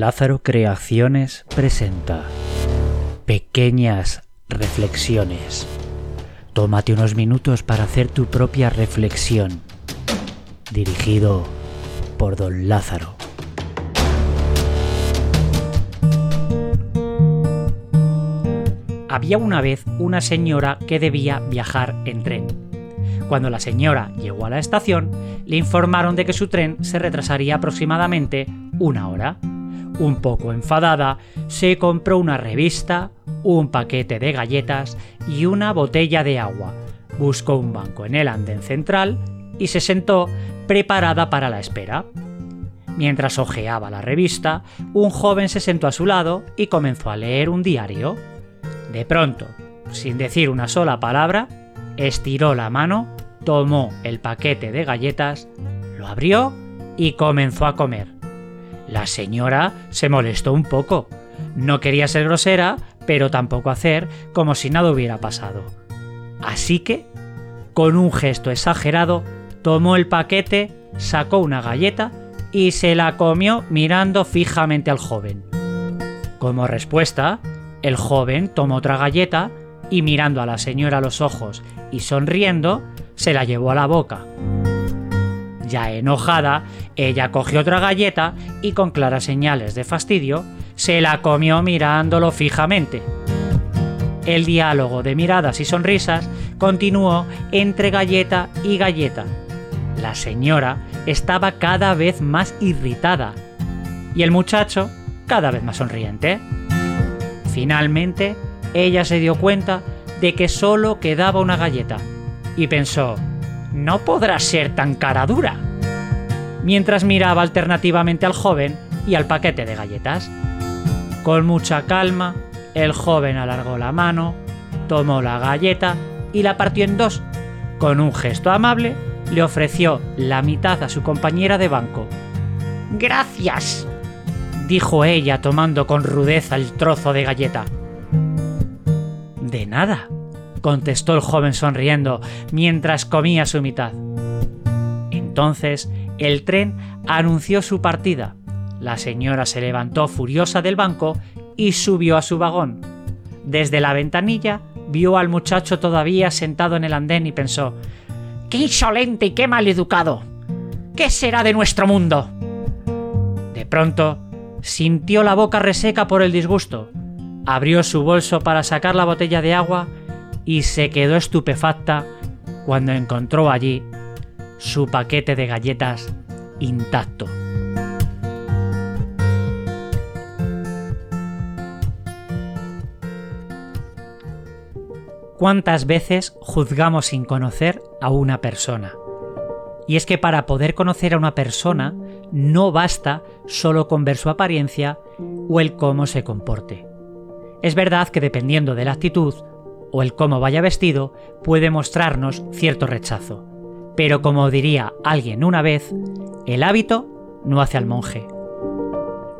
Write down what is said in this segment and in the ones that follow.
Lázaro Creaciones presenta Pequeñas Reflexiones. Tómate unos minutos para hacer tu propia reflexión. Dirigido por Don Lázaro. Había una vez una señora que debía viajar en tren. Cuando la señora llegó a la estación, le informaron de que su tren se retrasaría aproximadamente una hora. Un poco enfadada, se compró una revista, un paquete de galletas y una botella de agua. Buscó un banco en el andén central y se sentó preparada para la espera. Mientras hojeaba la revista, un joven se sentó a su lado y comenzó a leer un diario. De pronto, sin decir una sola palabra, estiró la mano, tomó el paquete de galletas, lo abrió y comenzó a comer. La señora se molestó un poco. No quería ser grosera, pero tampoco hacer como si nada hubiera pasado. Así que, con un gesto exagerado, tomó el paquete, sacó una galleta y se la comió mirando fijamente al joven. Como respuesta, el joven tomó otra galleta y mirando a la señora a los ojos y sonriendo, se la llevó a la boca. Ya enojada, ella cogió otra galleta y con claras señales de fastidio, se la comió mirándolo fijamente. El diálogo de miradas y sonrisas continuó entre galleta y galleta. La señora estaba cada vez más irritada y el muchacho cada vez más sonriente. Finalmente, ella se dio cuenta de que solo quedaba una galleta y pensó, no podrá ser tan cara dura. Mientras miraba alternativamente al joven y al paquete de galletas. Con mucha calma, el joven alargó la mano, tomó la galleta y la partió en dos. Con un gesto amable, le ofreció la mitad a su compañera de banco. Gracias, dijo ella tomando con rudeza el trozo de galleta. De nada, contestó el joven sonriendo mientras comía su mitad. Entonces el tren anunció su partida. La señora se levantó furiosa del banco y subió a su vagón. Desde la ventanilla vio al muchacho todavía sentado en el andén y pensó ¡Qué insolente y qué mal educado! ¿Qué será de nuestro mundo? De pronto sintió la boca reseca por el disgusto. Abrió su bolso para sacar la botella de agua y se quedó estupefacta cuando encontró allí su paquete de galletas intacto. ¿Cuántas veces juzgamos sin conocer a una persona? Y es que para poder conocer a una persona no basta solo con ver su apariencia o el cómo se comporte. Es verdad que dependiendo de la actitud o el cómo vaya vestido puede mostrarnos cierto rechazo. Pero como diría alguien una vez, el hábito no hace al monje.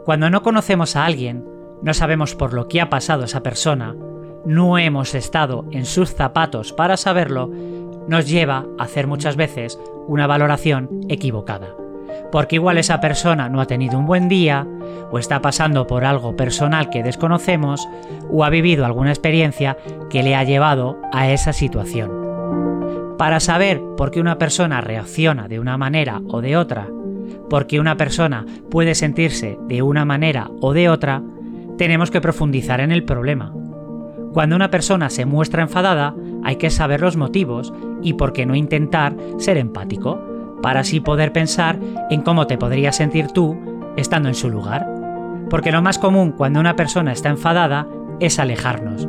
Cuando no conocemos a alguien, no sabemos por lo que ha pasado esa persona, no hemos estado en sus zapatos para saberlo, nos lleva a hacer muchas veces una valoración equivocada. Porque igual esa persona no ha tenido un buen día, o está pasando por algo personal que desconocemos, o ha vivido alguna experiencia que le ha llevado a esa situación. Para saber por qué una persona reacciona de una manera o de otra, por qué una persona puede sentirse de una manera o de otra, tenemos que profundizar en el problema. Cuando una persona se muestra enfadada, hay que saber los motivos y por qué no intentar ser empático, para así poder pensar en cómo te podrías sentir tú estando en su lugar. Porque lo más común cuando una persona está enfadada es alejarnos.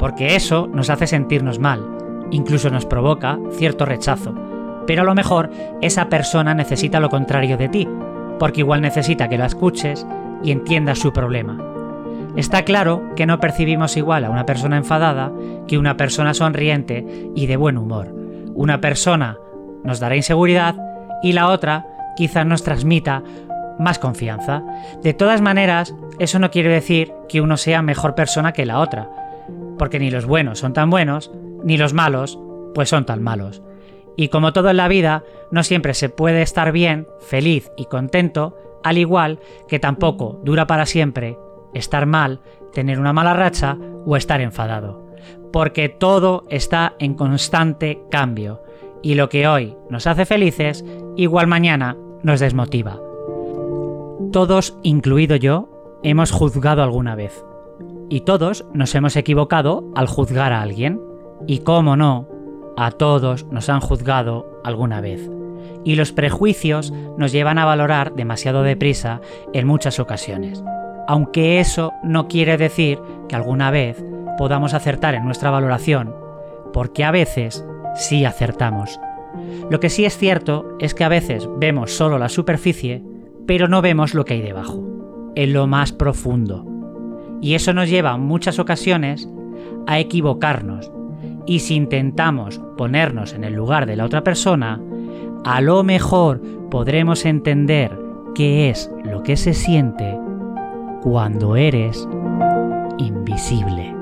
Porque eso nos hace sentirnos mal, incluso nos provoca cierto rechazo. Pero a lo mejor esa persona necesita lo contrario de ti, porque igual necesita que la escuches y entiendas su problema. Está claro que no percibimos igual a una persona enfadada que una persona sonriente y de buen humor. Una persona nos dará inseguridad y la otra quizás nos transmita más confianza. De todas maneras, eso no quiere decir que uno sea mejor persona que la otra, porque ni los buenos son tan buenos, ni los malos, pues son tan malos. Y como todo en la vida, no siempre se puede estar bien, feliz y contento, al igual que tampoco dura para siempre estar mal, tener una mala racha o estar enfadado. Porque todo está en constante cambio y lo que hoy nos hace felices, igual mañana nos desmotiva. Todos, incluido yo, hemos juzgado alguna vez. Y todos nos hemos equivocado al juzgar a alguien. Y cómo no, a todos nos han juzgado alguna vez. Y los prejuicios nos llevan a valorar demasiado deprisa en muchas ocasiones. Aunque eso no quiere decir que alguna vez podamos acertar en nuestra valoración, porque a veces sí acertamos. Lo que sí es cierto es que a veces vemos solo la superficie, pero no vemos lo que hay debajo, en lo más profundo. Y eso nos lleva en muchas ocasiones a equivocarnos. Y si intentamos ponernos en el lugar de la otra persona, a lo mejor podremos entender qué es lo que se siente cuando eres invisible.